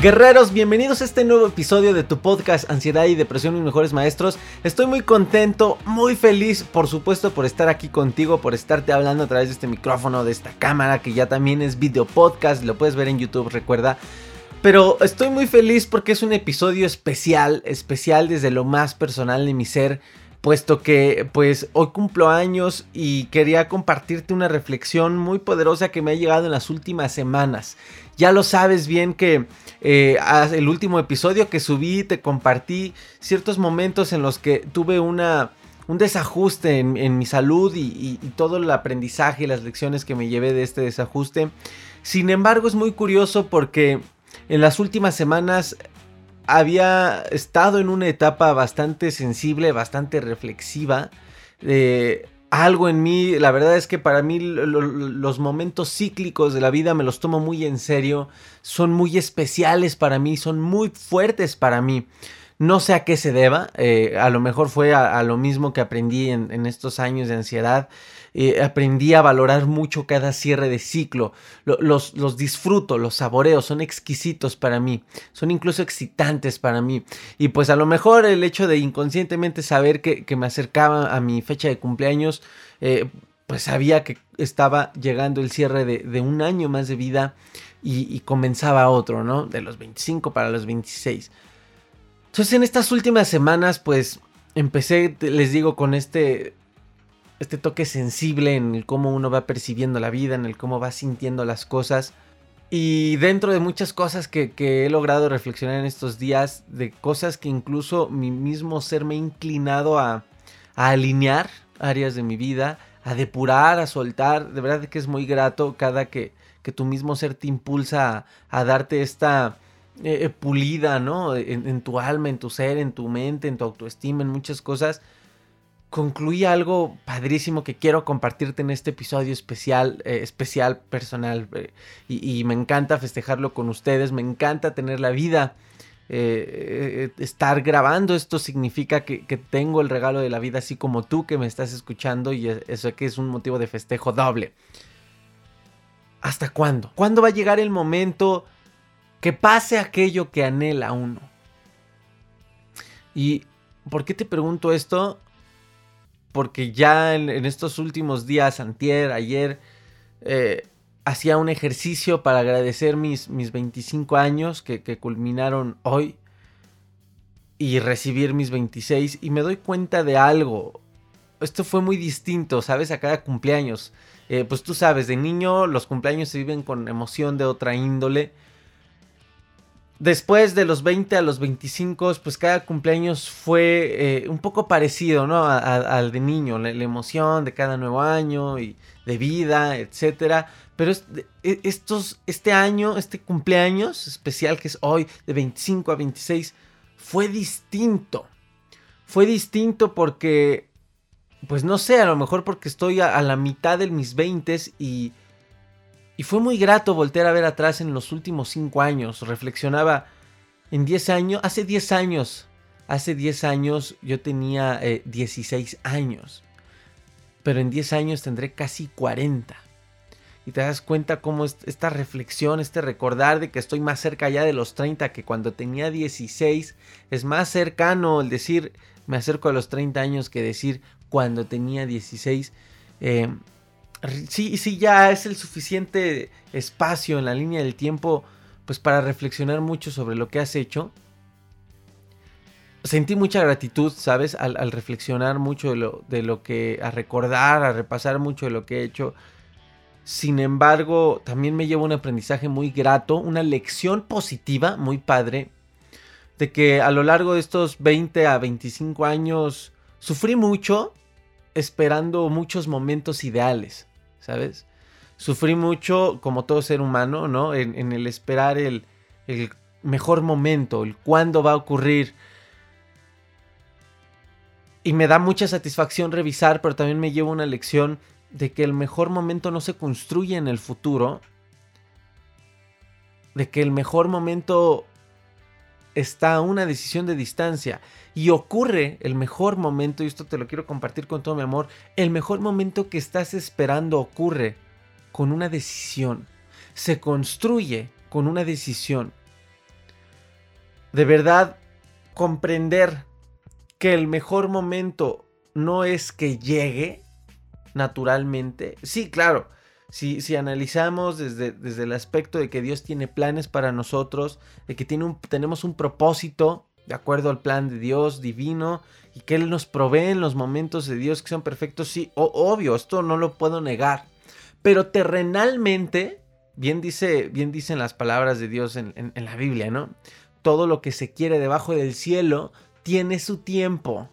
Guerreros, bienvenidos a este nuevo episodio de tu podcast Ansiedad y Depresión Mis Mejores Maestros. Estoy muy contento, muy feliz, por supuesto, por estar aquí contigo, por estarte hablando a través de este micrófono, de esta cámara, que ya también es video podcast, lo puedes ver en YouTube, recuerda. Pero estoy muy feliz porque es un episodio especial, especial desde lo más personal de mi ser puesto que pues hoy cumplo años y quería compartirte una reflexión muy poderosa que me ha llegado en las últimas semanas. Ya lo sabes bien que eh, el último episodio que subí te compartí ciertos momentos en los que tuve una, un desajuste en, mi salud y, y, todo el aprendizaje y las lecciones que me llevé de este desajuste. Sin embargo es muy curioso porque en las últimas semanas había estado en una etapa bastante sensible, bastante reflexiva. Eh, algo en mí, la verdad es que para mí los momentos cíclicos de la vida me los tomo muy en serio, son muy especiales para mí, son muy fuertes para mí. No sé a qué se deba, eh, a lo mejor fue a, lo mismo que aprendí en estos años de ansiedad. Eh, aprendí a valorar mucho cada cierre de ciclo. los, los disfruto, los saboreo, son exquisitos para mí, son incluso excitantes para mí. Y pues a lo mejor el hecho de inconscientemente saber que, me acercaba a mi fecha de cumpleaños, eh, pues sabía que estaba llegando el cierre de, un año más de vida y, y, comenzaba otro, ¿no? De los 25 para los 26. Entonces en estas últimas semanas, pues empecé, les digo, con este este toque sensible en el cómo uno va percibiendo la vida, en el cómo va sintiendo las cosas. Y dentro de muchas cosas que, he logrado reflexionar en estos días, de cosas que incluso mi mismo ser me ha inclinado a, alinear áreas de mi vida, a depurar, a soltar, de verdad que es muy grato cada que, que tu mismo ser te impulsa a, darte esta eh, eh, pulida, ¿no? en tu alma, en tu ser, en tu mente, en tu autoestima, en muchas cosas concluí algo padrísimo que quiero compartirte en este episodio especial, eh, especial personal. Eh, y, me encanta festejarlo con ustedes, me encanta tener la vida. Eh, estar grabando esto significa que, tengo el regalo de la vida así como tú que me estás escuchando y eso es un motivo de festejo doble. ¿Hasta cuándo? ¿Cuándo va a llegar el momento que pase aquello que anhela uno? ¿Y por qué te pregunto esto? Porque ya en, estos últimos días, antier, ayer, eh, hacía un ejercicio para agradecer mis, mis 25 años que, culminaron hoy y recibir mis 26 y me doy cuenta de algo. Esto fue muy distinto, ¿sabes? A cada cumpleaños. Eh, pues tú sabes, de niño los cumpleaños se viven con emoción de otra índole Después de los 20 a los 25, pues cada cumpleaños fue eh, un poco parecido, ¿no? al de niño, la, emoción de cada nuevo año y de vida, etcétera. Pero e, estos, este año, este cumpleaños especial que es hoy, de 25 a 26, fue distinto. Fue distinto porque, pues no sé, a lo mejor porque estoy a, a la mitad de mis 20 y y fue muy grato voltear a ver atrás en los últimos 5 años. Reflexionaba en 10 años, hace 10 años, hace 10 años yo tenía 16 eh, años. Pero en 10 años tendré casi 40. Y te das cuenta cómo esta reflexión, este recordar de que estoy más cerca ya de los 30 que cuando tenía 16, es más cercano el decir me acerco a los 30 años que decir cuando tenía 16. Eh, sí, sí, ya es el suficiente espacio en la línea del tiempo pues para reflexionar mucho sobre lo que has hecho. Sentí mucha gratitud, ¿sabes? Al, reflexionar mucho de lo, de lo que, a recordar, a repasar mucho de lo que he hecho. Sin embargo, también me llevo un aprendizaje muy grato, una lección positiva, muy padre, de que a lo largo de estos 20 a 25 años sufrí mucho esperando muchos momentos ideales, ¿sabes? Sufrí mucho, como todo ser humano, ¿no? En, el esperar el, el mejor momento, el cuándo va a ocurrir. Y me da mucha satisfacción revisar, pero también me llevo una lección de que el mejor momento no se construye en el futuro, de que el mejor momento está a una decisión de distancia y ocurre el mejor momento, y esto te lo quiero compartir con todo mi amor, el mejor momento que estás esperando ocurre con una decisión, se construye con una decisión. De verdad, comprender que el mejor momento no es que llegue naturalmente. Sí, claro, si, si analizamos desde, desde, el aspecto de que Dios tiene planes para nosotros, de que tiene un, tenemos un propósito de acuerdo al plan de Dios divino y que Él nos provee en los momentos de Dios que son perfectos, sí, obvio, esto no lo puedo negar. Pero terrenalmente, bien, dice, bien dicen las palabras de Dios en, en la Biblia, ¿no? Todo lo que se quiere debajo del cielo tiene su tiempo.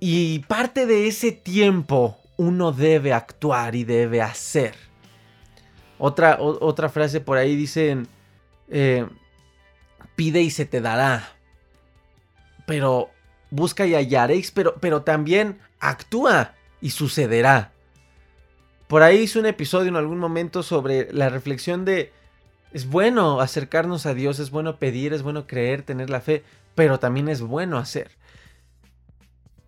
Y parte de ese tiempo uno debe actuar y debe hacer. Otra, otra frase por ahí dicen, eh, pide y se te dará. Pero busca y hallaréis, pero, pero también actúa y sucederá. Por ahí hice un episodio en algún momento sobre la reflexión de, es bueno acercarnos a Dios, es bueno pedir, es bueno creer, tener la fe, pero también es bueno hacer.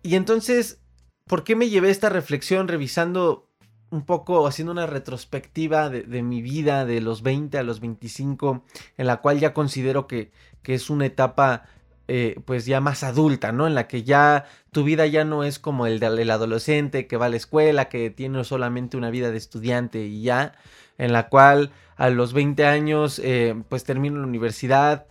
Y entonces ¿Por qué me llevé esta reflexión revisando un poco, haciendo una retrospectiva de, mi vida de los 20 a los 25, en la cual ya considero que, que es una etapa eh, pues ya más adulta, ¿no? En la que ya tu vida ya no es como el del adolescente que va a la escuela, que tiene solamente una vida de estudiante y ya, en la cual a los 20 años eh, pues termino la universidad,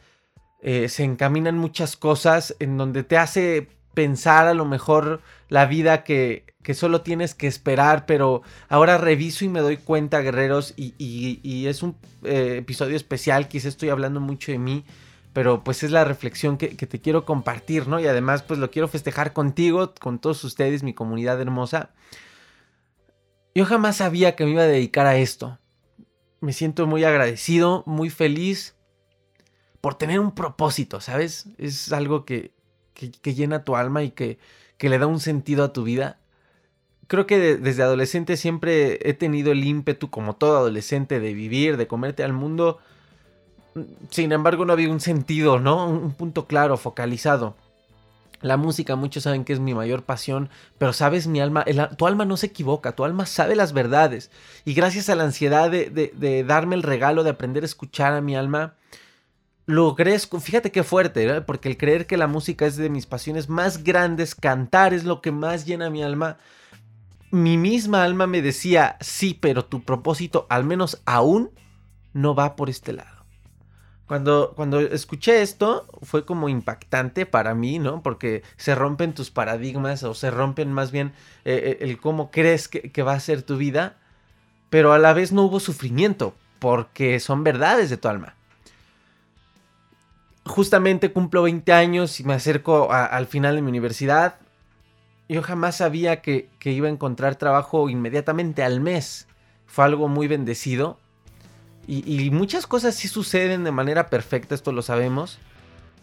eh, se encaminan muchas cosas en donde te hace pensar a lo mejor la vida que, que solo tienes que esperar, pero ahora reviso y me doy cuenta, guerreros, y, es un eh, episodio especial, quizás estoy hablando mucho de mí, pero pues es la reflexión que, que, te quiero compartir, ¿no? Y además pues lo quiero festejar contigo, con todos ustedes, mi comunidad hermosa. Yo jamás sabía que me iba a dedicar a esto. Me siento muy agradecido, muy feliz por tener un propósito, ¿sabes? Es algo que, que, llena tu alma y que, que, le da un sentido a tu vida. Creo que desde adolescente siempre he tenido el ímpetu, como todo adolescente, de vivir, de comerte al mundo. Sin embargo, no había un sentido, ¿no? Un punto claro, focalizado. La música, muchos saben que es mi mayor pasión, pero sabes, mi alma, tu alma no se equivoca, tu alma sabe las verdades. Y gracias a la ansiedad de, de darme el regalo de aprender a escuchar a mi alma, logré, fíjate qué fuerte, porque el creer que la música es de mis pasiones más grandes, cantar es lo que más llena mi alma, mi misma alma me decía, sí, pero tu propósito, al menos aún, no va por este lado. Cuando, cuando escuché esto, fue como impactante para mí, ¿no? Porque se rompen tus paradigmas o se rompen más bien eh, eh, el cómo crees que, que va a ser tu vida, pero a la vez no hubo sufrimiento, porque son verdades de tu alma justamente cumplo 20 años y me acerco al final de mi universidad. Yo jamás sabía que, iba a encontrar trabajo inmediatamente al mes. Fue algo muy bendecido. Y, muchas cosas sí suceden de manera perfecta, esto lo sabemos.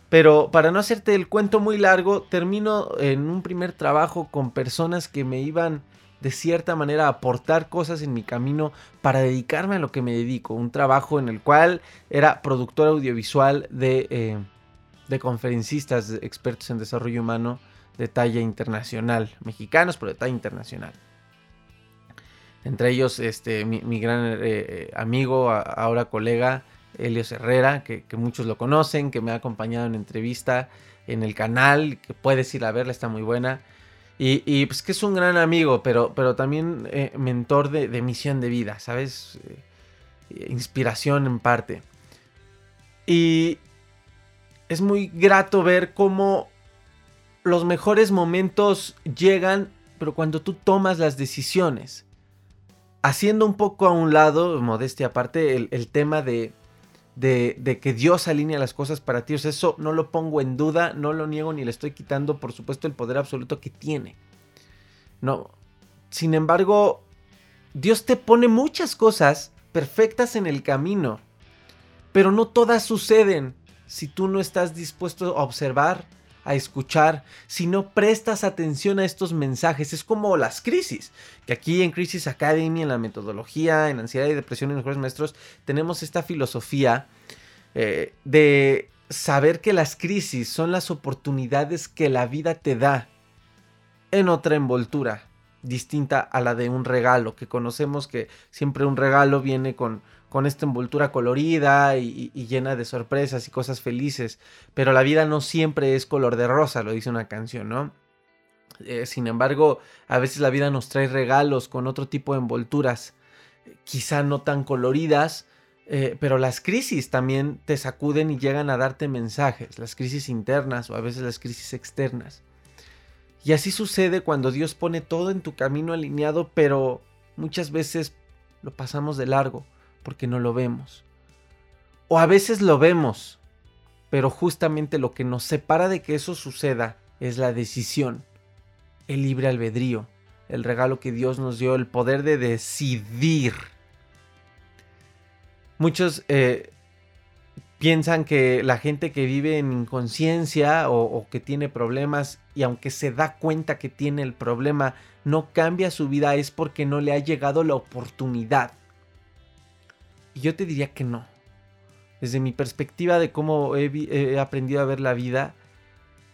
Pero para no hacerte el cuento muy largo, termino en un primer trabajo con personas que me iban de cierta manera aportar cosas en mi camino para dedicarme a lo que me dedico. Un trabajo en el cual era productor audiovisual de, eh, conferencistas expertos en desarrollo humano de talla internacional. Mexicanos, pero de talla internacional. Entre ellos, este, mi, gran eh, eh, amigo, ahora colega, Helios Herrera, que, que, muchos lo conocen, que me ha acompañado en entrevista en el canal, que puedes ir a verla, está muy buena. Y, pues que es un gran amigo, pero, pero también eh, mentor de, misión de vida, ¿sabes? Eh, inspiración en parte. Y es muy grato ver cómo los mejores momentos llegan, pero cuando tú tomas las decisiones. Haciendo un poco a un lado, modestia aparte, el, tema de, de, que Dios alinea las cosas para ti. eso no lo pongo en duda, no lo niego ni le estoy quitando, por supuesto, el poder absoluto que tiene. No. Sin embargo, Dios te pone muchas cosas perfectas en el camino, pero no todas suceden si tú no estás dispuesto a observar, a escuchar, si no prestas atención a estos mensajes. Es como las crisis, que aquí en Crisis Academy, en la metodología, en ansiedad y depresión en los mejores maestros, tenemos esta filosofía eh, de saber que las crisis son las oportunidades que la vida te da en otra envoltura distinta a la de un regalo, que conocemos que siempre un regalo viene con, con esta envoltura colorida y, llena de sorpresas y cosas felices, pero la vida no siempre es color de rosa, lo dice una canción, ¿no? Eh, sin embargo, a veces la vida nos trae regalos con otro tipo de envolturas, quizá no tan coloridas, eh, pero las crisis también te sacuden y llegan a darte mensajes, las crisis internas o a veces las crisis externas. Y así sucede cuando Dios pone todo en tu camino alineado, pero muchas veces lo pasamos de largo porque no lo vemos. O a veces lo vemos, pero justamente lo que nos separa de que eso suceda es la decisión, el libre albedrío, el regalo que Dios nos dio, el poder de decidir. Muchos eh, piensan que la gente que vive en inconsciencia o, que tiene problemas y aunque se da cuenta que tiene el problema, no cambia su vida es porque no le ha llegado la oportunidad. Y yo te diría que no. Desde mi perspectiva de cómo he aprendido a ver la vida,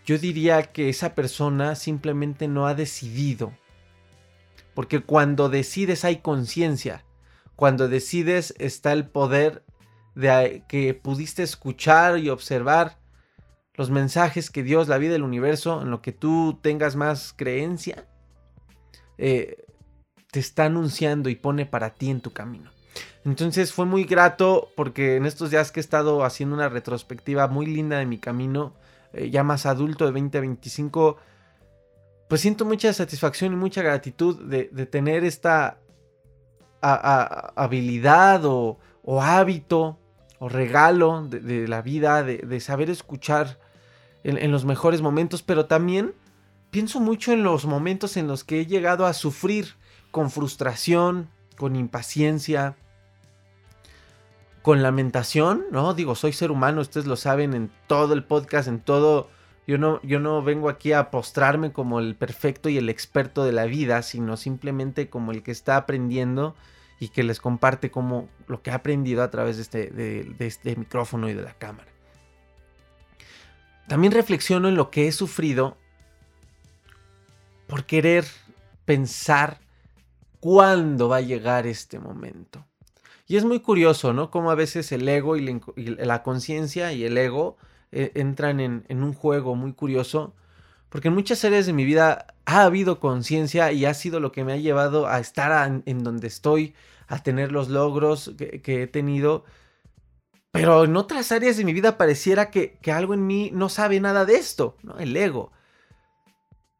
yo diría que esa persona simplemente no ha decidido. Porque cuando decides hay conciencia. Cuando decides está el poder de que pudiste escuchar y observar los mensajes que Dios, la vida, el universo, en lo que tú tengas más creencia, eh, te está anunciando y pone para ti en tu camino. Entonces fue muy grato porque en estos días que he estado haciendo una retrospectiva muy linda de mi camino, eh, ya más adulto de 2025, pues siento mucha satisfacción y mucha gratitud de, tener esta habilidad o hábito o regalo de, la vida, de, saber escuchar en, los mejores momentos, pero también pienso mucho en los momentos en los que he llegado a sufrir con frustración, con impaciencia, con lamentación, ¿no? Digo, soy ser humano, ustedes lo saben en todo el podcast, en todo... Yo no, yo no vengo aquí a postrarme como el perfecto y el experto de la vida, sino simplemente como el que está aprendiendo y que les comparte como lo que ha aprendido a través de este, de, este micrófono y de la cámara. También reflexiono en lo que he sufrido por querer pensar cuándo va a llegar este momento. Y es muy curioso, ¿no? Cómo a veces el ego y la, conciencia y el ego eh, entran en, un juego muy curioso. Porque en muchas áreas de mi vida ha habido conciencia y ha sido lo que me ha llevado a estar en donde estoy, a tener los logros que, he tenido. Pero en otras áreas de mi vida pareciera que, algo en mí no sabe nada de esto, ¿no? El ego.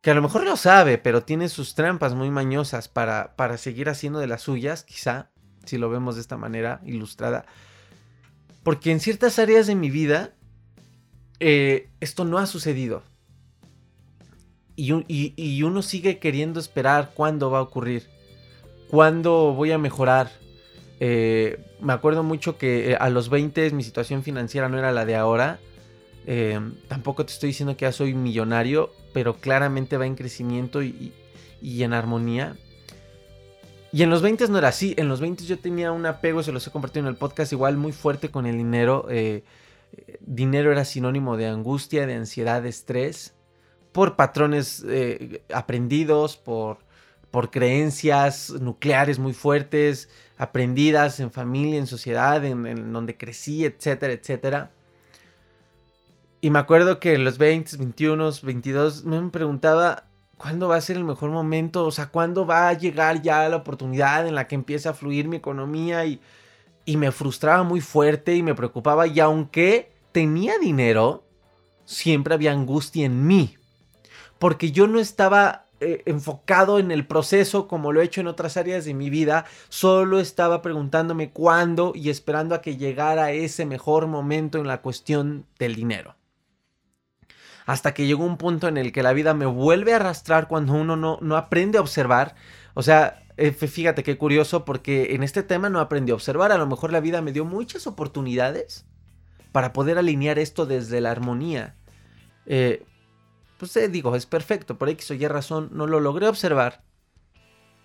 Que a lo mejor lo sabe, pero tiene sus trampas muy mañosas para, para seguir haciendo de las suyas, quizá, si lo vemos de esta manera ilustrada. Porque en ciertas áreas de mi vida eh, esto no ha sucedido. Y, uno sigue queriendo esperar cuándo va a ocurrir. ¿Cuándo voy a mejorar? Eh, me acuerdo mucho que eh, a los 20 mi situación financiera no era la de ahora. Tampoco te estoy diciendo que ya soy millonario, pero claramente va en crecimiento y, en armonía. Y en los 20 no era así. En los 20 yo tenía un apego, se los he compartido en el podcast, igual muy fuerte con el dinero. dinero era sinónimo de angustia, de ansiedad, de estrés, por patrones aprendidos, por por creencias nucleares muy fuertes, aprendidas en familia, en sociedad, en, donde crecí, etcétera, etcétera. Y me acuerdo que en los 20, 21, 22 me preguntaba cuándo va a ser el mejor momento, o sea, cuándo va a llegar ya la oportunidad en la que empiece a fluir mi economía y, y me frustraba muy fuerte y me preocupaba y aunque tenía dinero, siempre había angustia en mí. Porque yo no estaba eh, enfocado en el proceso como lo he hecho en otras áreas de mi vida, solo estaba preguntándome cuándo y esperando a que llegara ese mejor momento en la cuestión del dinero. Hasta que llegó un punto en el que la vida me vuelve a arrastrar cuando uno no, no aprende a observar. O sea, eh, fíjate qué curioso porque en este tema no aprendí a observar. A lo mejor la vida me dio muchas oportunidades para poder alinear esto desde la armonía. Eh, pues eh, digo, es perfecto, por X o Y razón no lo logré observar.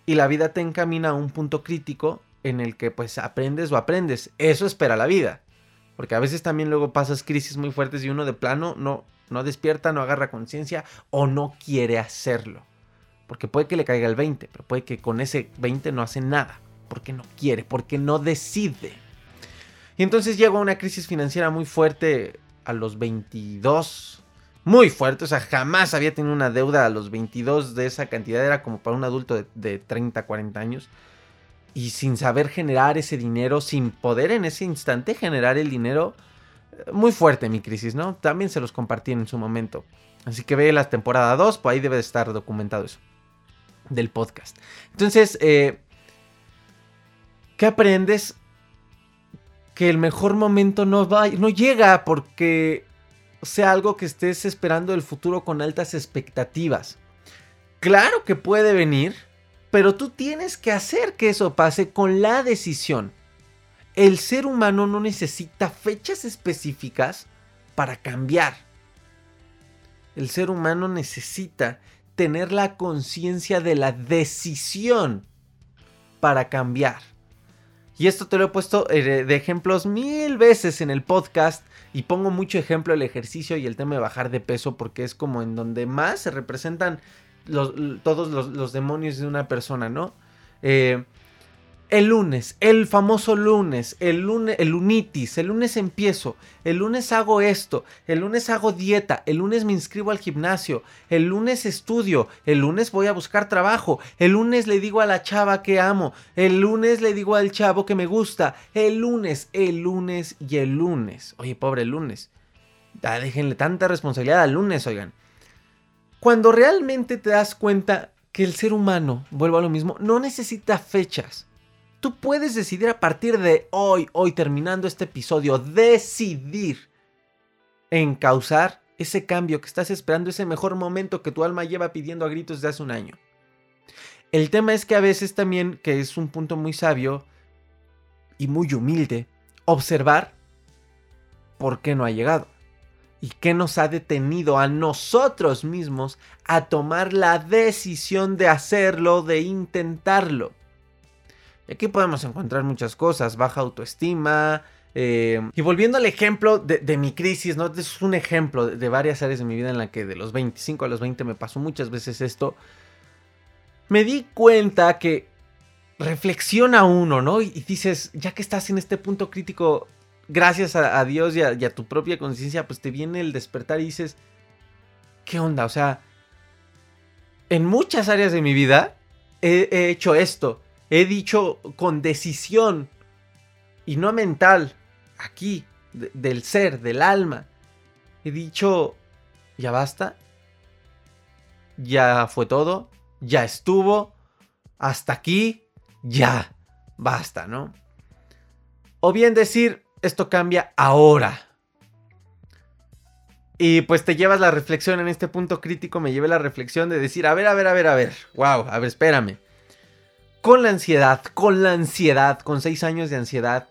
Y la vida te encamina a un punto crítico en el que pues aprendes o aprendes. Eso espera la vida. Porque a veces también luego pasas crisis muy fuertes y uno de plano no, no despierta, no agarra conciencia o no quiere hacerlo. Porque puede que le caiga el 20, pero puede que con ese 20 no hace nada. Porque no quiere, porque no decide. Y entonces llegó una crisis financiera muy fuerte a los 22, muy fuerte. O sea, jamás había tenido una deuda a los 22 de esa cantidad. Era como para un adulto de, 30, 40 años. Y sin saber generar ese dinero, sin poder en ese instante generar el dinero. Muy fuerte mi crisis, ¿no? También se los compartí en su momento. Así que ve la temporada 2, pues ahí debe de estar documentado eso. Del podcast. Entonces, eh, ¿qué aprendes? Que el mejor momento no, va, no llega porque sea algo que estés esperando del futuro con altas expectativas. Claro que puede venir, pero tú tienes que hacer que eso pase con la decisión. El ser humano no necesita fechas específicas para cambiar. El ser humano necesita tener la conciencia de la decisión para cambiar. Y esto te lo he puesto eh, de ejemplos mil veces en el podcast y pongo mucho ejemplo el ejercicio y el tema de bajar de peso porque es como en donde más se representan todos los, demonios de una persona, ¿no? Eh, el lunes, el famoso lunes, el lunes, el lunitis, el lunes empiezo, el lunes hago esto, el lunes hago dieta, el lunes me inscribo al gimnasio, el lunes estudio, el lunes voy a buscar trabajo, el lunes le digo a la chava que amo, el lunes le digo al chavo que me gusta, el lunes, el lunes y el lunes. Oye, pobre lunes. Ya déjenle tanta responsabilidad al lunes, oigan. Cuando realmente te das cuenta que el ser humano, vuelvo a lo mismo, no necesita fechas Tú puedes decidir a partir de hoy, hoy terminando este episodio, decidir en causar ese cambio que estás esperando, ese mejor momento que tu alma lleva pidiendo a gritos de hace un año. El tema es que a veces también, que es un punto muy sabio y muy humilde, observar por qué no ha llegado y qué nos ha detenido a nosotros mismos a tomar la decisión de hacerlo, de intentarlo. Y aquí podemos encontrar muchas cosas, baja autoestima. Eh, y volviendo al ejemplo de, mi crisis, ¿no? Es un ejemplo de, varias áreas de mi vida en la que de los 25 a los 20 me pasó muchas veces esto. Me di cuenta que reflexiona uno, ¿no? Y, dices, ya que estás en este punto crítico, gracias a, Dios y a, tu propia conciencia, pues te viene el despertar y dices, ¿qué onda? O sea, en muchas áreas de mi vida he hecho esto He dicho con decisión y no mental, aquí, del ser, del alma. He dicho, ya basta, ya fue todo, ya estuvo, hasta aquí, ya, basta, ¿no? O bien decir, esto cambia ahora. Y pues te llevas la reflexión en este punto crítico, me llevé la reflexión de decir, a ver, a ver, a ver, a ver, wow, a ver, espérame con la ansiedad, con la ansiedad, con seis años de ansiedad,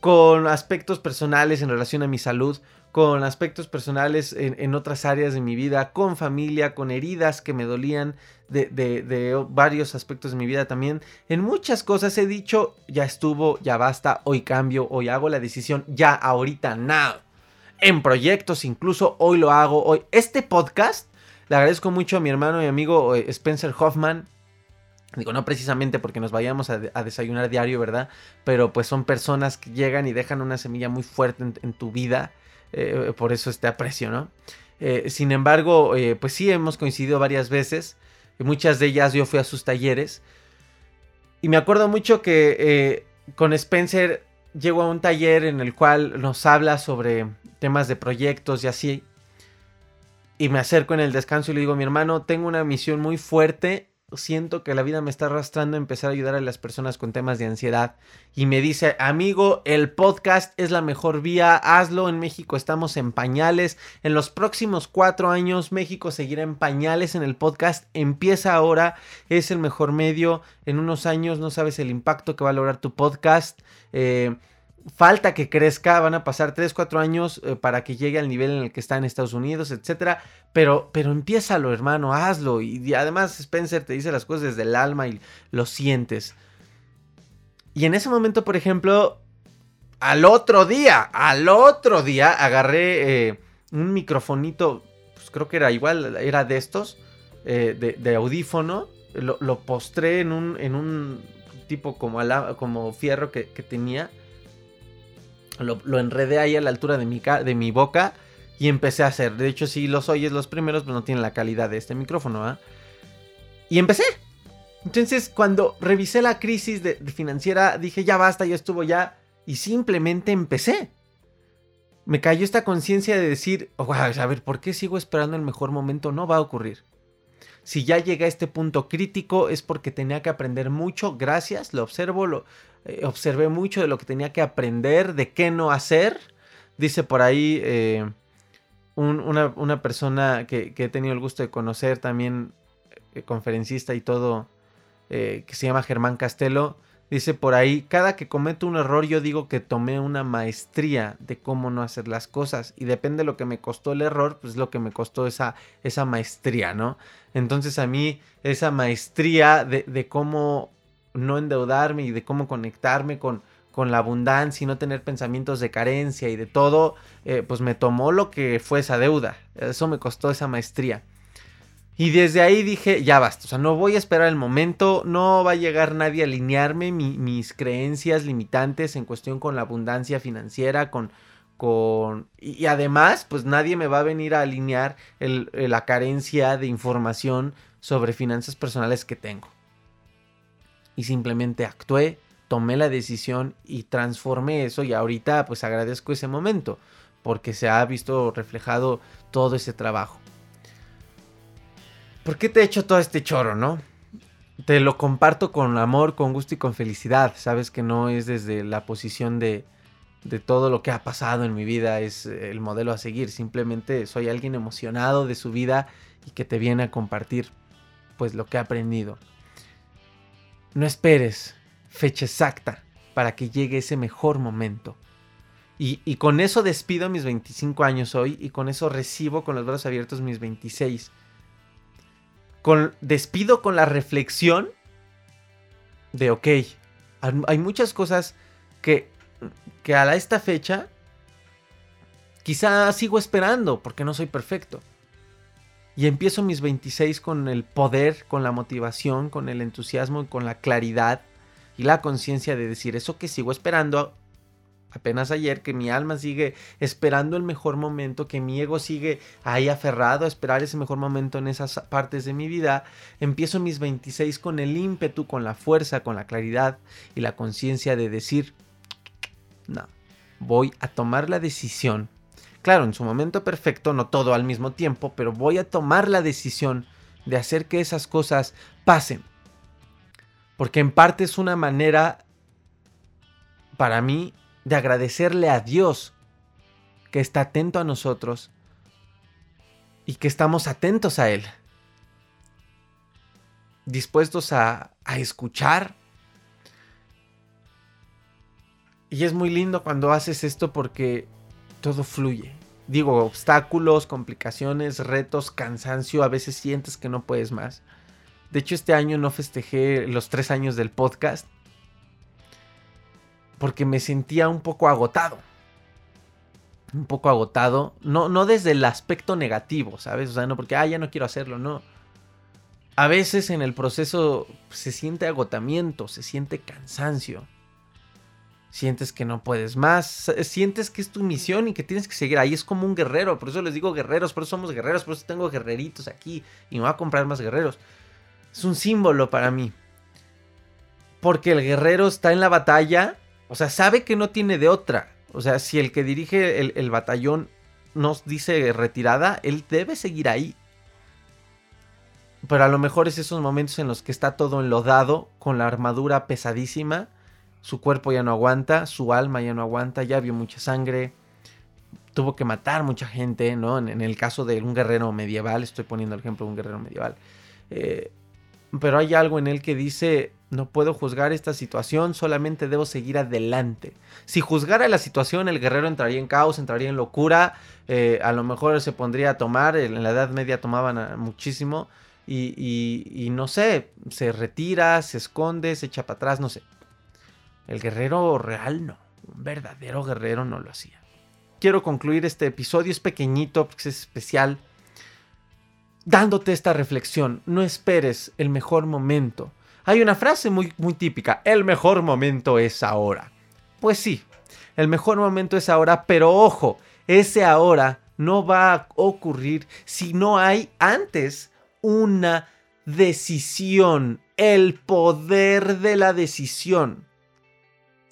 con aspectos personales en relación a mi salud, con aspectos personales en, otras áreas de mi vida, con familia, con heridas que me dolían de, varios aspectos de mi vida también. En muchas cosas he dicho, ya estuvo, ya basta, hoy cambio, hoy hago la decisión, ya ahorita, now. En proyectos incluso, hoy lo hago, hoy. Este podcast, le agradezco mucho a mi hermano y amigo eh, Spencer Hoffman, Digo, no precisamente porque nos vayamos a, desayunar diario, ¿verdad? Pero pues son personas que llegan y dejan una semilla muy fuerte en, tu vida. Eh, por eso este aprecio, ¿no? Eh, sin embargo, eh, pues sí hemos coincidido varias veces. Y muchas de ellas yo fui a sus talleres. Y me acuerdo mucho que con Spencer llego a un taller en el cual nos habla sobre temas de proyectos y así. Y me acerco en el descanso y le digo, mi hermano, tengo una misión muy fuerte. Siento que la vida me está arrastrando a empezar a ayudar a las personas con temas de ansiedad. Y me dice, amigo, el podcast es la mejor vía, hazlo. En México estamos en pañales. En los próximos cuatro años México seguirá en pañales en el podcast. Empieza ahora, es el mejor medio. En unos años no sabes el impacto que va a lograr tu podcast. Eh, falta que crezca, van a pasar 3, 4 años eh, para que llegue al nivel en el que está en Estados Unidos, etcétera. Pero, pero empiézalo, hermano, hazlo. Y, además Spencer te dice las cosas desde el alma y lo sientes. Y en ese momento, por ejemplo, al otro día, al otro día, agarré eh, un microfonito, pues creo que era igual, era de estos, eh, de, audífono. Lo, postré en un, en un tipo como, como fierro que tenía lo, enredé ahí a la altura de mi, de mi boca y empecé a hacer. De hecho, si los oyes los primeros, pero no tienen la calidad de este micrófono. ¿ah? Y empecé. Entonces, cuando revisé la crisis financiera, dije, ya basta, ya estuvo ya. Y simplemente empecé. Me cayó esta conciencia de decir, a ver, ¿por qué sigo esperando el mejor momento? No va a ocurrir. Si ya llegué a este punto crítico es porque tenía que aprender mucho. Gracias, lo observo, lo, eh, observé mucho de lo que tenía que aprender, de qué no hacer. Dice por ahí eh, una, persona que, he tenido el gusto de conocer, también eh, conferencista y todo, que se llama Germán Castelo. Dice por ahí, cada que cometo un error yo digo que tomé una maestría de cómo no hacer las cosas y depende de lo que me costó el error, pues lo que me costó esa, esa maestría, ¿no? Entonces a mí esa maestría de, de cómo no endeudarme y de cómo conectarme con, con la abundancia y no tener pensamientos de carencia y de todo, eh, pues me tomó lo que fue esa deuda. Eso me costó esa maestría. Y desde ahí dije, ya basta, o sea, no voy a esperar el momento, no va a llegar nadie a alinearme mis creencias limitantes en cuestión con la abundancia financiera, con... con y, además, pues nadie me va a venir a alinear la carencia de información sobre finanzas personales que tengo y simplemente actué, tomé la decisión y transformé eso y ahorita pues agradezco ese momento porque se ha visto reflejado todo ese trabajo. ¿Por qué te he hecho todo este choro, no? Te lo comparto con amor, con gusto y con felicidad. Sabes que no es desde la posición de, de todo lo que ha pasado en mi vida, es el modelo a seguir. Simplemente soy alguien emocionado de su vida y que te viene a compartir pues lo que ha aprendido. No esperes fecha exacta para que llegue ese mejor momento. Y, con eso despido mis 25 años hoy y con eso recibo con los brazos abiertos mis 26. Despido con la reflexión de, ok, hay muchas cosas que, que a esta fecha quizá sigo esperando porque no soy perfecto. Y empiezo mis 26 con el poder, con la motivación, con el entusiasmo y con la claridad y la conciencia de decir eso que sigo esperando apenas ayer, que mi alma sigue esperando el mejor momento, que mi ego sigue ahí aferrado a esperar ese mejor momento en esas partes de mi vida, empiezo mis 26 con el ímpetu, con la fuerza, con la claridad y la conciencia de decir, no, voy a tomar la decisión Claro, en su momento perfecto, no todo al mismo tiempo, pero voy a tomar la decisión de hacer que esas cosas pasen. Porque en parte es una manera para mí de agradecerle a Dios que está atento a nosotros y que estamos atentos a Él. Dispuestos a, a escuchar. Y es muy lindo cuando haces esto porque todo fluye. Digo, obstáculos, complicaciones, retos, cansancio, a veces sientes que no puedes más. De hecho, este año no festejé los tres años del podcast porque me sentía un poco agotado. Un poco agotado, no, no desde el aspecto negativo, ¿sabes? O sea, no porque, ah, ya no quiero hacerlo, no. A veces en el proceso se siente agotamiento, se siente cansancio sientes que no puedes más, sientes que es tu misión y que tienes que seguir ahí, es como un guerrero, por eso les digo guerreros, por eso somos guerreros, por eso tengo guerreritos aquí y me voy a comprar más guerreros. Es un símbolo para mí. Porque el guerrero está en la batalla O sea, sabe que no tiene de otra. O sea, si el que dirige el, batallón nos dice retirada, él debe seguir ahí. Pero a lo mejor es esos momentos en los que está todo enlodado, con la armadura pesadísima, su cuerpo ya no aguanta, su alma ya no aguanta, ya vio mucha sangre, tuvo que matar mucha gente, ¿no? En, el caso de un guerrero medieval, estoy poniendo el ejemplo de un guerrero medieval. Eh, pero hay algo en él que dice, no puedo juzgar esta situación, solamente debo seguir adelante. Si juzgara la situación, el guerrero entraría en caos, entraría en locura, eh, a lo mejor se pondría a tomar, en la Edad Media tomaban muchísimo, y, no sé, se retira, se esconde, se echa para atrás, no sé. El guerrero real no, un verdadero guerrero no lo hacía. Quiero concluir este episodio, es pequeñito, es especial, dándote esta reflexión. No esperes el mejor momento. Hay una frase muy, muy típica, el mejor momento es ahora. Pues sí, el mejor momento es ahora, pero ojo, ese ahora no va a ocurrir si no hay antes una decisión, el poder de la decisión.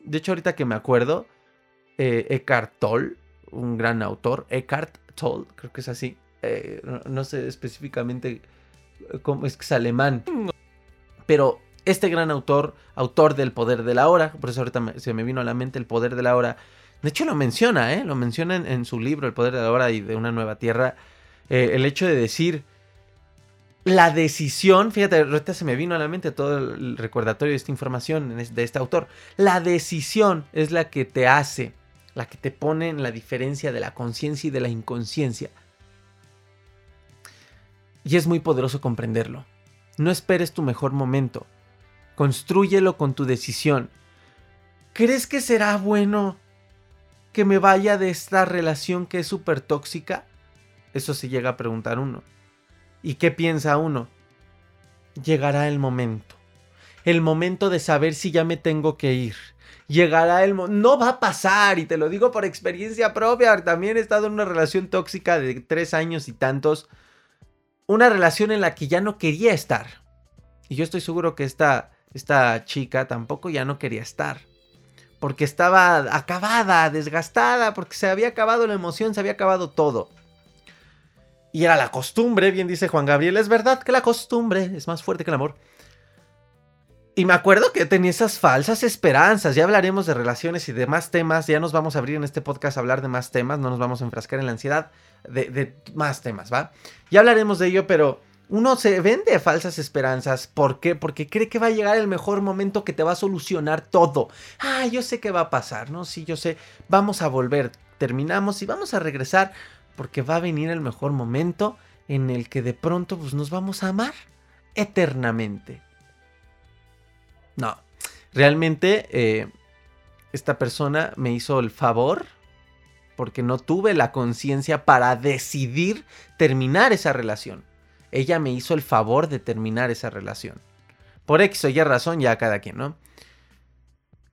De hecho, ahorita que me acuerdo, eh, Eckhart Tolle, un gran autor, Eckhart Tolle, creo que es así, eh, no, sé específicamente cómo es que es alemán, pero este gran autor, autor del poder de la hora, por eso ahorita se me vino a la mente el poder de la hora, de hecho lo menciona, ¿eh? lo menciona en, su libro El poder de la hora y de una nueva tierra, eh, el hecho de decir, la decisión, fíjate, ahorita se me vino a la mente todo el recordatorio de esta información de este autor. La decisión es la que te hace, la que te pone en la diferencia de la conciencia y de la inconsciencia. Y es muy poderoso comprenderlo. No esperes tu mejor momento. Construyelo con tu decisión. ¿Crees que será bueno que me vaya de esta relación que es súper tóxica? Eso se llega a preguntar uno. ¿Y qué piensa uno? Llegará el momento. El momento de saber si ya me tengo que ir. Llegará el momento. No va a pasar, y te lo digo por experiencia propia. También he estado en una relación tóxica de tres años y tantos. Una relación en la que ya no quería estar. Y yo estoy seguro que esta, esta chica tampoco ya no quería estar. Porque estaba acabada, desgastada, porque se había acabado la emoción, se había acabado todo. Y era la costumbre, bien dice Juan Gabriel, es verdad que la costumbre es más fuerte que el amor. Y me acuerdo que tenía esas falsas esperanzas. Ya hablaremos de relaciones y de más temas. Ya nos vamos a abrir en este podcast a hablar de más temas. No nos vamos a enfrascar en la ansiedad de, más temas, ¿va? Ya hablaremos de ello, pero uno se vende falsas esperanzas. ¿Por qué? Porque cree que va a llegar el mejor momento que te va a solucionar todo. Ah, yo sé qué va a pasar, ¿no? Sí, yo sé. Vamos a volver. Terminamos y vamos a regresar porque va a venir el mejor momento en el que de pronto pues, nos vamos a amar eternamente. No, realmente eh, esta persona me hizo el favor porque no tuve la conciencia para decidir terminar esa relación. Ella me hizo el favor de terminar esa relación. Por X o Y razón, ya cada quien, ¿no?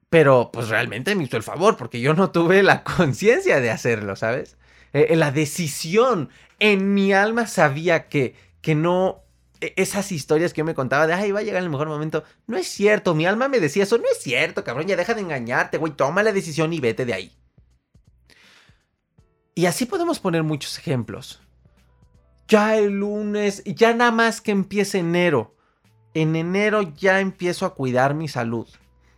Pero pues realmente me hizo el favor porque yo no tuve la conciencia de hacerlo, ¿sabes? Eh, la decisión. En mi alma sabía que, que no esas historias que yo me contaba de, ay, va a llegar el mejor momento. No es cierto, mi alma me decía eso, no es cierto, cabrón, ya deja de engañarte, güey, toma la decisión y vete de ahí. Y así podemos poner muchos ejemplos. Ya el lunes, ya nada más que empiece enero. En enero ya empiezo a cuidar mi salud.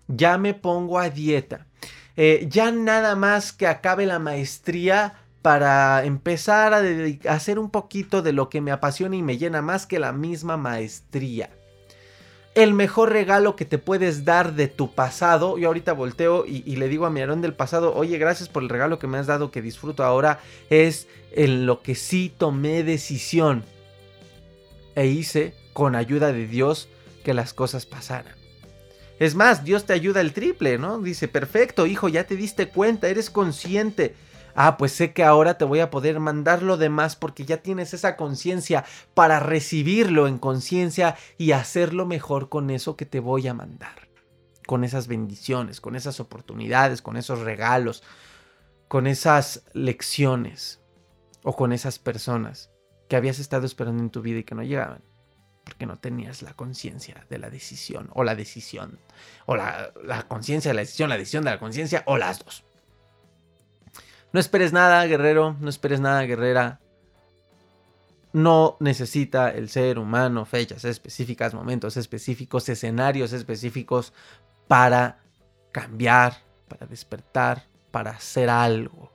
Ya me pongo a dieta. Eh, ya nada más que acabe la maestría, para empezar a, hacer un poquito de lo que me apasiona y me llena más que la misma maestría. El mejor regalo que te puedes dar de tu pasado, yo ahorita volteo y, le digo a mi Aarón del pasado, oye, gracias por el regalo que me has dado que disfruto ahora, es en lo que sí tomé decisión e hice con ayuda de Dios que las cosas pasaran. Es más, Dios te ayuda el triple, ¿no? Dice, perfecto, hijo, ya te diste cuenta, eres consciente ah, pues sé que ahora te voy a poder mandar lo demás porque ya tienes esa conciencia para recibirlo en conciencia y hacerlo mejor con eso que te voy a mandar. Con esas bendiciones, con esas oportunidades, con esos regalos, con esas lecciones o con esas personas que habías estado esperando en tu vida y que no llegaban. porque no tenías la conciencia de la decisión o la decisión o la, la conciencia de la decisión, la decisión de la conciencia o las dos. No esperes nada, guerrero, no esperes nada, guerrera. No necesita el ser humano fechas específicas, momentos específicos, escenarios específicos para cambiar, para despertar, para hacer algo.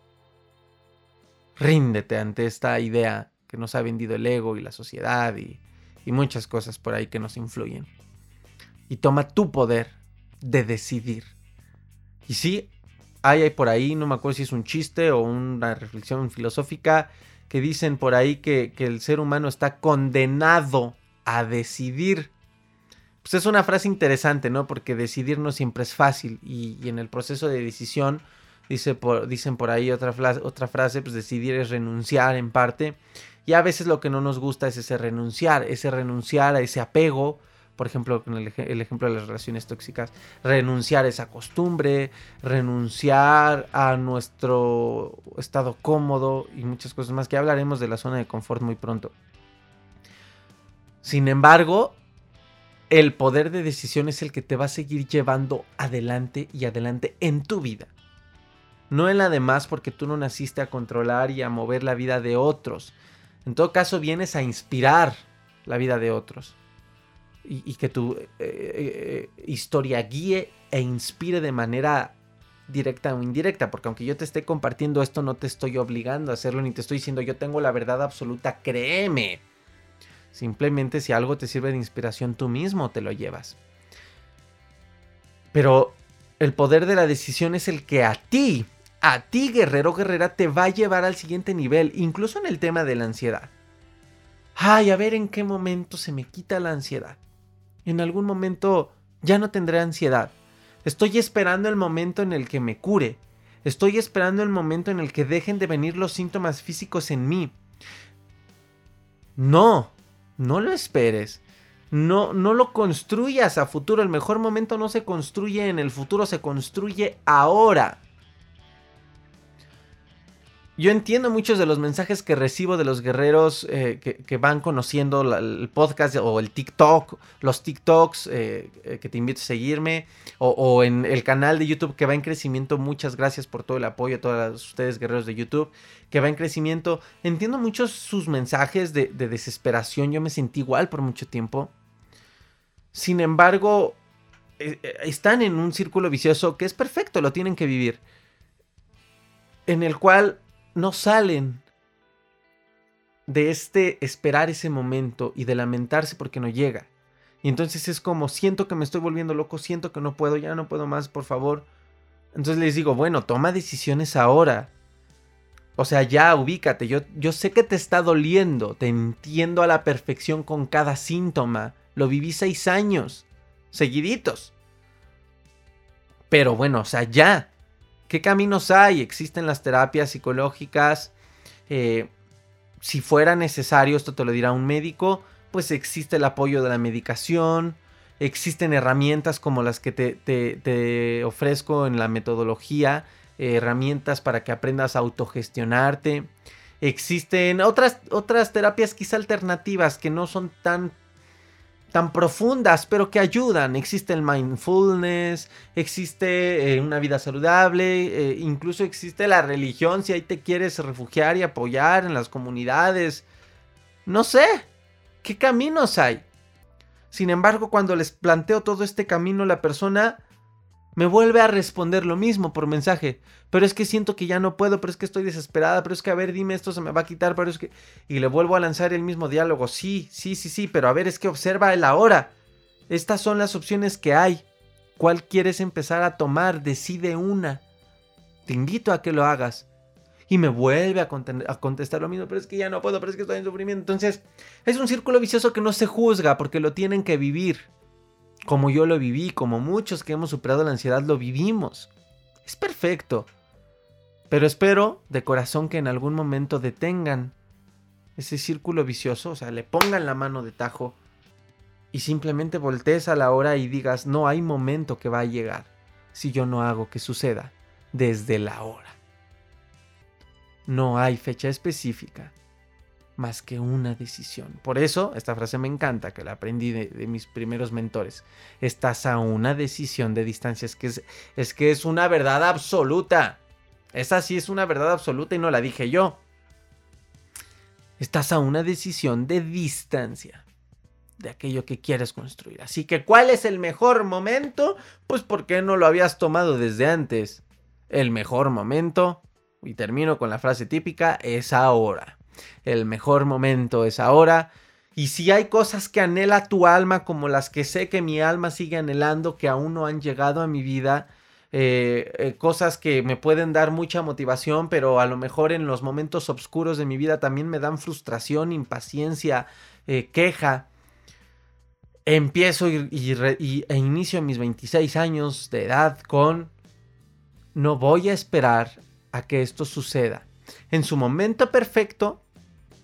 Ríndete ante esta idea que nos ha vendido el ego y la sociedad y, muchas cosas por ahí que nos influyen. Y toma tu poder de decidir. Y sí, hay, por ahí, no me acuerdo si es un chiste o una reflexión filosófica, que dicen por ahí que, el ser humano está condenado a decidir. Pues es una frase interesante, ¿no? Porque decidir no siempre es fácil y, en el proceso de decisión, dice dicen por ahí otra, otra frase, pues decidir es renunciar en parte. Y a veces lo que no nos gusta es ese renunciar, ese renunciar a ese apego, por ejemplo, con el, ejemplo de las relaciones tóxicas, renunciar a esa costumbre, renunciar a nuestro estado cómodo y muchas cosas más que hablaremos de la zona de confort muy pronto. Sin embargo, el poder de decisión es el que te va a seguir llevando adelante y adelante en tu vida. No en la demás porque tú no naciste a controlar y a mover la vida de otros. En todo caso vienes a inspirar la vida de otros y, que tu eh, eh, historia guíe e inspire de manera directa o indirecta, porque aunque yo te esté compartiendo esto, no te estoy obligando a hacerlo, ni te estoy diciendo yo tengo la verdad absoluta, créeme. Simplemente si algo te sirve de inspiración, tú mismo te lo llevas. Pero el poder de la decisión es el que a ti, a ti guerrero guerrera, te va a llevar al siguiente nivel, incluso en el tema de la ansiedad. Ay, a ver en qué momento se me quita la ansiedad en algún momento ya no tendré ansiedad. Estoy esperando el momento en el que me cure. Estoy esperando el momento en el que dejen de venir los síntomas físicos en mí. No, no lo esperes. No, no lo construyas a futuro. El mejor momento no se construye en el futuro, se construye ahora. Yo entiendo muchos de los mensajes que recibo de los guerreros eh, que, van conociendo el podcast o el TikTok, los TikToks eh, eh, que te invito a seguirme, o, en el canal de YouTube que va en crecimiento. Muchas gracias por todo el apoyo a todos ustedes, guerreros de YouTube, que va en crecimiento. Entiendo muchos sus mensajes de, de desesperación. Yo me sentí igual por mucho tiempo. Sin embargo, están en un círculo vicioso que es perfecto, lo tienen que vivir. En el cual no salen de este esperar ese momento y de lamentarse porque no llega. Y entonces es como, siento que me estoy volviendo loco, siento que no puedo, ya no puedo más, por favor. Entonces les digo, bueno, toma decisiones ahora. O sea, ya ubícate, yo, yo sé que te está doliendo, te entiendo a la perfección con cada síntoma. Lo viví seis años, seguiditos. Pero bueno, o sea, ya, ¿Qué caminos hay? Existen las terapias psicológicas. Eh, si fuera necesario, esto te lo dirá un médico, pues existe el apoyo de la medicación. Existen herramientas como las que te, ofrezco en la metodología, eh, herramientas para que aprendas a autogestionarte. Existen otras, otras terapias quizá alternativas que no son tan tan profundas, pero que ayudan. Existe el mindfulness, existe eh, una vida saludable, eh, incluso existe la religión si ahí te quieres refugiar y apoyar en las comunidades. No sé, ¿qué caminos hay? Sin embargo, cuando les planteo todo este camino, la persona me vuelve a responder lo mismo por mensaje. Pero es que siento que ya no puedo, pero es que estoy desesperada, pero es que a ver, dime esto se me va a quitar, pero es que... Y le vuelvo a lanzar el mismo diálogo. Sí, sí, sí, sí, pero a ver, es que observa el ahora. Estas son las opciones que hay. ¿Cuál quieres empezar a tomar? Decide una. Te invito a que lo hagas. Y me vuelve a, a contestar lo mismo, pero es que ya no puedo, pero es que estoy en sufrimiento. Entonces, es un círculo vicioso que no se juzga porque lo tienen que vivir como yo lo viví, como muchos que hemos superado la ansiedad lo vivimos. Es perfecto. Pero espero de corazón que en algún momento detengan ese círculo vicioso, o sea, le pongan la mano de tajo y simplemente voltees a la hora y digas, no hay momento que va a llegar si yo no hago que suceda desde la hora. No hay fecha específica. Más que una decisión. Por eso, esta frase me encanta, que la aprendí de, mis primeros mentores. Estás a una decisión de distancia. Es que es, es una verdad absoluta. Esa sí es una verdad absoluta y no la dije yo. Estás a una decisión de distancia de aquello que quieres construir. Así que, ¿cuál es el mejor momento? Pues, ¿por qué no lo habías tomado desde antes? El mejor momento, y termino con la frase típica, es ahora. El mejor momento es ahora. Y si hay cosas que anhela tu alma, como las que sé que mi alma sigue anhelando, que aún no han llegado a mi vida, eh, eh, cosas que me pueden dar mucha motivación, pero a lo mejor en los momentos oscuros de mi vida también me dan frustración, impaciencia, eh, queja. Empiezo y, e inicio mis 26 años de edad con no voy a esperar a que esto suceda. En su momento perfecto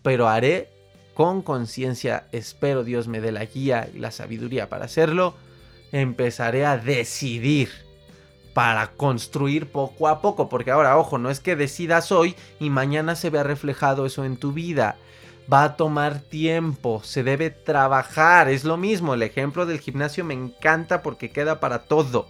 pero haré con conciencia, espero Dios me dé la guía y la sabiduría para hacerlo, empezaré a decidir para construir poco a poco, porque ahora, ojo, no es que decidas hoy y mañana se vea reflejado eso en tu vida. Va a tomar tiempo, se debe trabajar, es lo mismo, el ejemplo del gimnasio me encanta porque queda para todo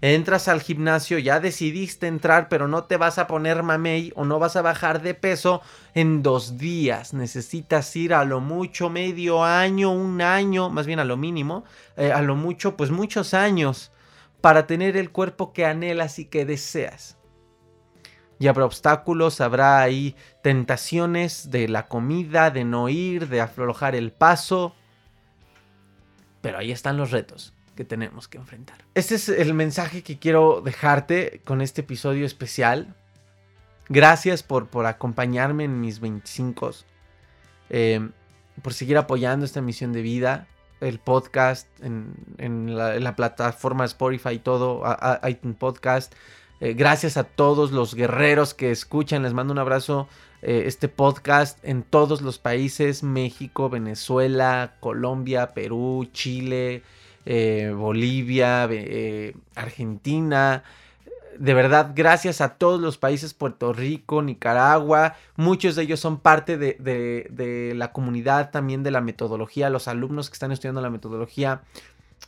entras al gimnasio, ya decidiste entrar, pero no te vas a poner mamey o no vas a bajar de peso en dos días. Necesitas ir a lo mucho medio año, un año, más bien a lo mínimo, eh, a lo mucho, pues muchos años para tener el cuerpo que anhelas y que deseas. Y habrá obstáculos, habrá ahí tentaciones de la comida, de no ir, de aflojar el paso. Pero ahí están los retos que tenemos que enfrentar. Este es el mensaje que quiero dejarte con este episodio especial. Gracias por, por acompañarme en mis 25, eh, por seguir apoyando esta misión de vida, el podcast en, la, plataforma Spotify y todo, iTunes Podcast. Eh, gracias a todos los guerreros que escuchan, les mando un abrazo. Eh, este podcast en todos los países, México, Venezuela, Colombia, Perú, Chile, eh, Bolivia, eh, Argentina. De verdad, gracias a todos los países, Puerto Rico, Nicaragua, muchos de ellos son parte de, la comunidad también de la metodología, los alumnos que están estudiando la metodología.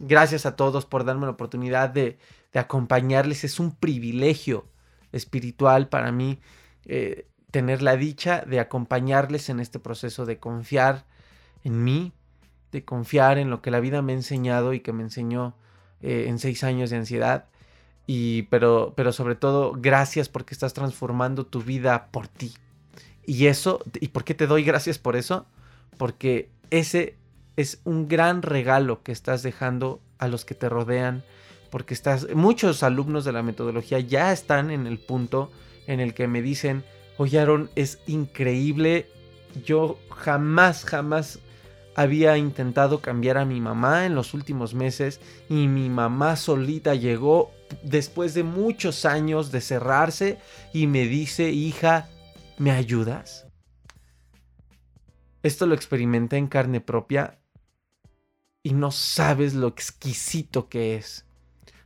Gracias a todos por darme la oportunidad de, acompañarles. Es un privilegio espiritual para mí eh, tener la dicha de acompañarles en este proceso de confiar en mí, confiar en lo que la vida me ha enseñado y que me enseñó eh, en seis años de ansiedad. Y, pero, pero sobre todo, gracias porque estás transformando tu vida por ti. Y eso, ¿y por qué te doy gracias por eso? Porque ese es un gran regalo que estás dejando a los que te rodean. Porque estás, muchos alumnos de la metodología ya están en el punto en el que me dicen, oye Aaron, es increíble. Yo jamás, jamás había intentado cambiar a mi mamá en los últimos meses y mi mamá solita llegó después de muchos años de cerrarse y me dice, hija, ¿me ayudas? Esto lo experimenté en carne propia y no sabes lo exquisito que es.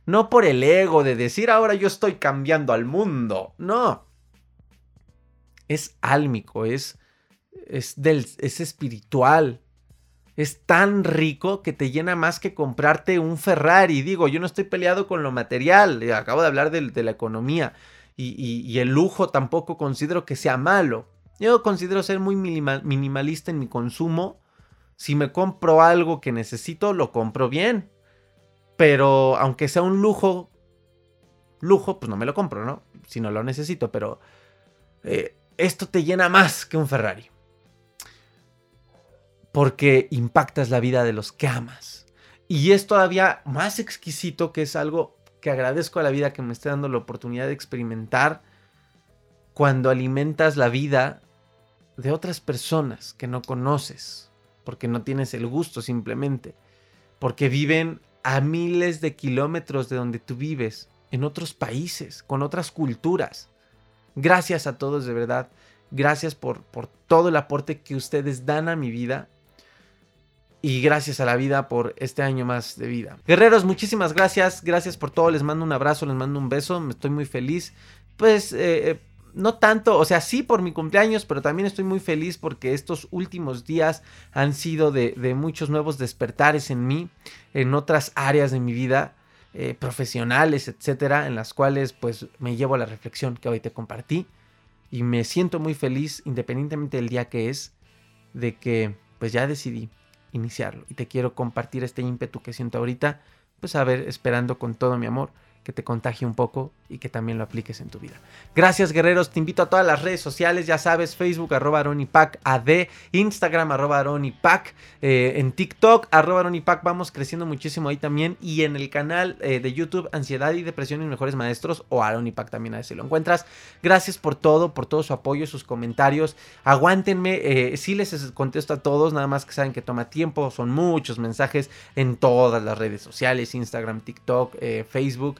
No por el ego de decir ahora yo estoy cambiando al mundo, no. Es álmico, es, es, es espiritual es tan rico que te llena más que comprarte un Ferrari. Digo, yo no estoy peleado con lo material, eh, acabo de hablar de, la economía y, el lujo tampoco considero que sea malo. Yo considero ser muy minimalista en mi consumo. Si me compro algo que necesito, lo compro bien. Pero aunque sea un lujo, lujo, pues no me lo compro, ¿no? Si no lo necesito, pero eh, esto te llena más que un Ferrari porque impactas la vida de los que amas. Y es todavía más exquisito que es algo que agradezco a la vida que me esté dando la oportunidad de experimentar cuando alimentas la vida de otras personas que no conoces, porque no tienes el gusto simplemente, porque viven a miles de kilómetros de donde tú vives, en otros países, con otras culturas. Gracias a todos de verdad, gracias por, por todo el aporte que ustedes dan a mi vida y gracias a la vida por este año más de vida. Guerreros, muchísimas gracias, gracias por todo, les mando un abrazo, les mando un beso, me estoy muy feliz. Pues eh, eh, no tanto, o sea, sí por mi cumpleaños, pero también estoy muy feliz porque estos últimos días han sido de, muchos nuevos despertares en mí, en otras áreas de mi vida. Eh, profesionales, etcétera, en las cuales pues me llevo a la reflexión que hoy te compartí y me siento muy feliz independientemente del día que es de que pues ya decidí iniciarlo. Y te quiero compartir este ímpetu que siento ahorita, pues a ver, esperando con todo mi amor que te contagie un poco y que también lo apliques en tu vida. Gracias guerreros, te invito a todas las redes sociales, ya sabes, Facebook arroba aronipac AD, Instagram arroba aronipac, eh, en TikTok arroba aronipac, vamos creciendo muchísimo ahí también. Y en el canal eh, de YouTube Ansiedad y Depresión y Mejores Maestros o aronipac también a si lo encuentras. Gracias por todo, por todo su apoyo, sus comentarios, aguántenme, eh, si les contesto a todos, nada más que saben que toma tiempo, son muchos mensajes en todas las redes sociales, Instagram, TikTok, Facebook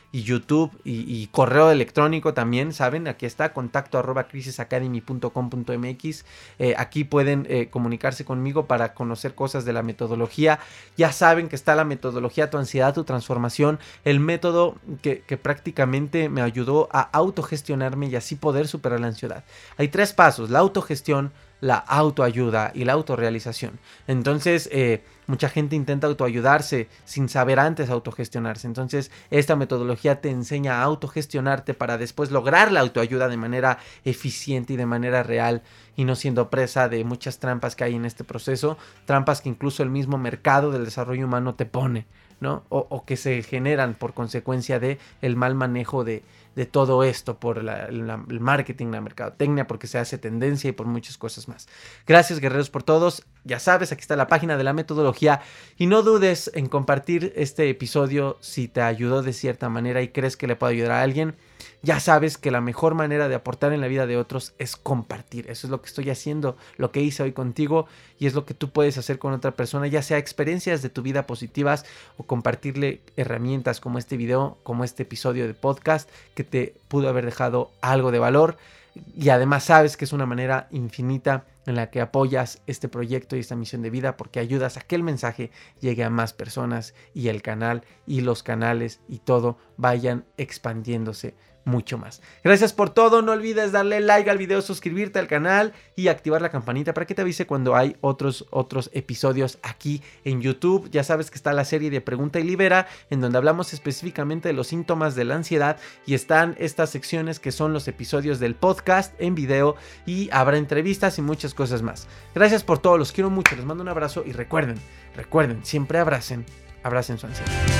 y YouTube y, correo electrónico también, ¿saben? Aquí está, contacto arroba crisisacademy.com.mx. Eh, aquí pueden eh, comunicarse conmigo para conocer cosas de la metodología. Ya saben que está la metodología Tu ansiedad, tu transformación, el método que, prácticamente me ayudó a autogestionarme y así poder superar la ansiedad. Hay tres pasos, la autogestión, la autoayuda y la autorrealización. Entonces, eh, mucha gente intenta autoayudarse sin saber antes autogestionarse. Entonces, esta metodología te enseña a autogestionarte para después lograr la autoayuda de manera eficiente y de manera real y no siendo presa de muchas trampas que hay en este proceso, trampas que incluso el mismo mercado del desarrollo humano te pone, ¿no? O, que se generan por consecuencia de el mal manejo de, de todo esto, por el marketing, la mercadotecnia, porque se hace tendencia y por muchas cosas más. Gracias guerreros por todos. Ya sabes, aquí está la página de la metodología y no dudes en compartir este episodio si te ayudó de cierta manera y crees que le puede ayudar a alguien ya sabes que la mejor manera de aportar en la vida de otros es compartir. Eso es lo que estoy haciendo, lo que hice hoy contigo y es lo que tú puedes hacer con otra persona, ya sea experiencias de tu vida positivas o compartirle herramientas como este video, como este episodio de podcast que te pudo haber dejado algo de valor. Y además sabes que es una manera infinita en la que apoyas este proyecto y esta misión de vida porque ayudas a que el mensaje llegue a más personas y el canal y los canales y todo vayan expandiéndose mucho más. Gracias por todo, no olvides darle like al video, suscribirte al canal y activar la campanita para que te avise cuando hay otros, otros episodios aquí en YouTube. Ya sabes que está la serie de Pregunta y Libera, en donde hablamos específicamente de los síntomas de la ansiedad y están estas secciones que son los episodios del podcast en video y habrá entrevistas y muchas cosas más. Gracias por todo, los quiero mucho, les mando un abrazo y recuerden, recuerden, siempre abracen, abracen su ansiedad.